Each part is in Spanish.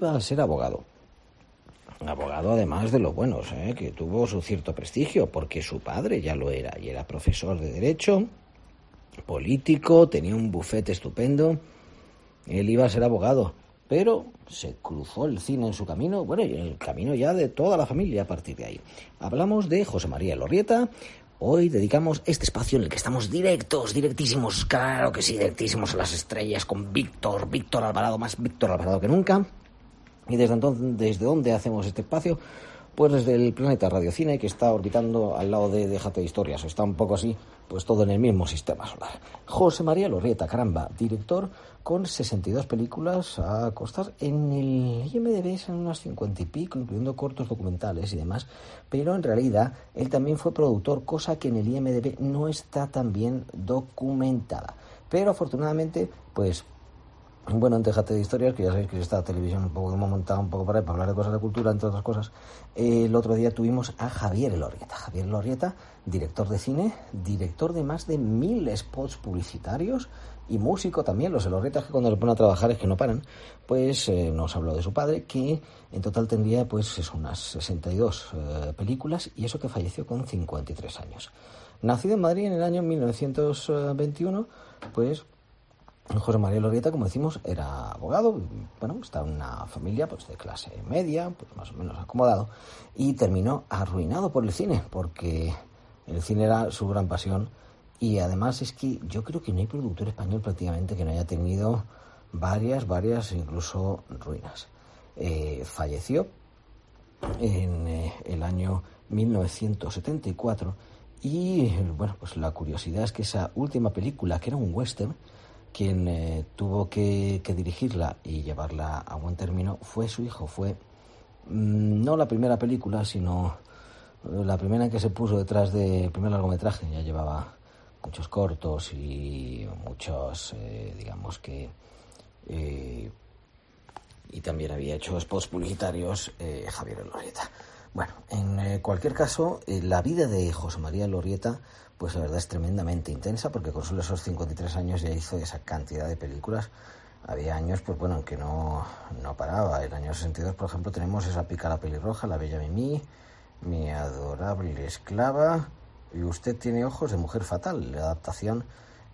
Iba a ser abogado. Abogado además de lo buenos, ¿eh? que tuvo su cierto prestigio, porque su padre ya lo era, y era profesor de derecho, político, tenía un bufete estupendo. Él iba a ser abogado, pero se cruzó el cine en su camino, bueno, y en el camino ya de toda la familia a partir de ahí. Hablamos de José María Lorrieta, Hoy dedicamos este espacio en el que estamos directos, directísimos, claro que sí, directísimos a las estrellas con Víctor, Víctor Alvarado, más Víctor Alvarado que nunca. Y desde entonces, ¿desde dónde hacemos este espacio? Pues desde el planeta Radiocine, que está orbitando al lado de Déjate de Historias. Está un poco así, pues todo en el mismo sistema solar. José María Lorrieta, caramba, director con 62 películas a costar. En el IMDB son unas 50 y pico, incluyendo cortos documentales y demás. Pero en realidad, él también fue productor, cosa que en el IMDB no está tan bien documentada. Pero afortunadamente, pues bueno, en Déjate de Historias, que ya sabéis que esta televisión un poco hemos montado un poco para, para hablar de cosas de cultura, entre otras cosas. el otro día tuvimos a Javier Lorrieta. Javier Lorrieta, director de cine, director de más de mil spots publicitarios y músico también. Los Lorrietas que cuando le ponen a trabajar es que no paran. Pues eh, nos habló de su padre, que en total tendría pues unas 62 eh, películas y eso que falleció con 53 años. Nacido en Madrid en el año 1921, pues José María Lorrieta, como decimos, era abogado, bueno, estaba en una familia pues de clase media, pues más o menos acomodado, y terminó arruinado por el cine, porque el cine era su gran pasión, y además es que yo creo que no hay productor español prácticamente que no haya tenido varias, varias, incluso ruinas. Eh, falleció en eh, el año 1974 y bueno, pues la curiosidad es que esa última película, que era un western, quien eh, tuvo que, dirigirla y llevarla a buen término fue su hijo. Fue mm, no la primera película, sino eh, la primera en que se puso detrás del primer largometraje. Ya llevaba muchos cortos y muchos, eh, digamos que... y también había hecho spots publicitarios Javier Lorieta. Bueno, en cualquier caso, la vida de José María Lorieta pues la verdad es tremendamente intensa porque con solo esos 53 años ya hizo esa cantidad de películas. Había años, pues bueno, en que no, no paraba. El año 62, por ejemplo, tenemos esa pica la pelirroja, La Bella Mimi, Mi adorable esclava y Usted tiene ojos de mujer fatal, la adaptación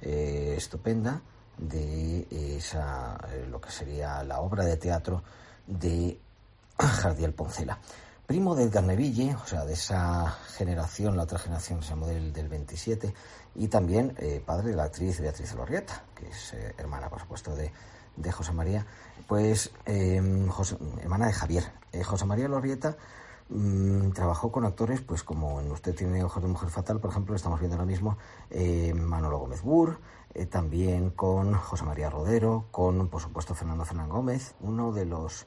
eh, estupenda de esa, eh, lo que sería la obra de teatro de Jardiel Poncela primo de Edgar Neville, o sea, de esa generación, la otra generación se llamó del, del 27, y también eh, padre de la actriz Beatriz Lorrieta, que es eh, hermana, por supuesto, de, de José María, pues em, hermana de Javier. Eh, José María Lorrieta mm, trabajó con actores, pues como en Usted tiene ojos de mujer fatal, por ejemplo, estamos viendo ahora mismo Manolo Gómez Burr, también con José María Rodero, con, por supuesto, Fernando Fernán Gómez, uno de los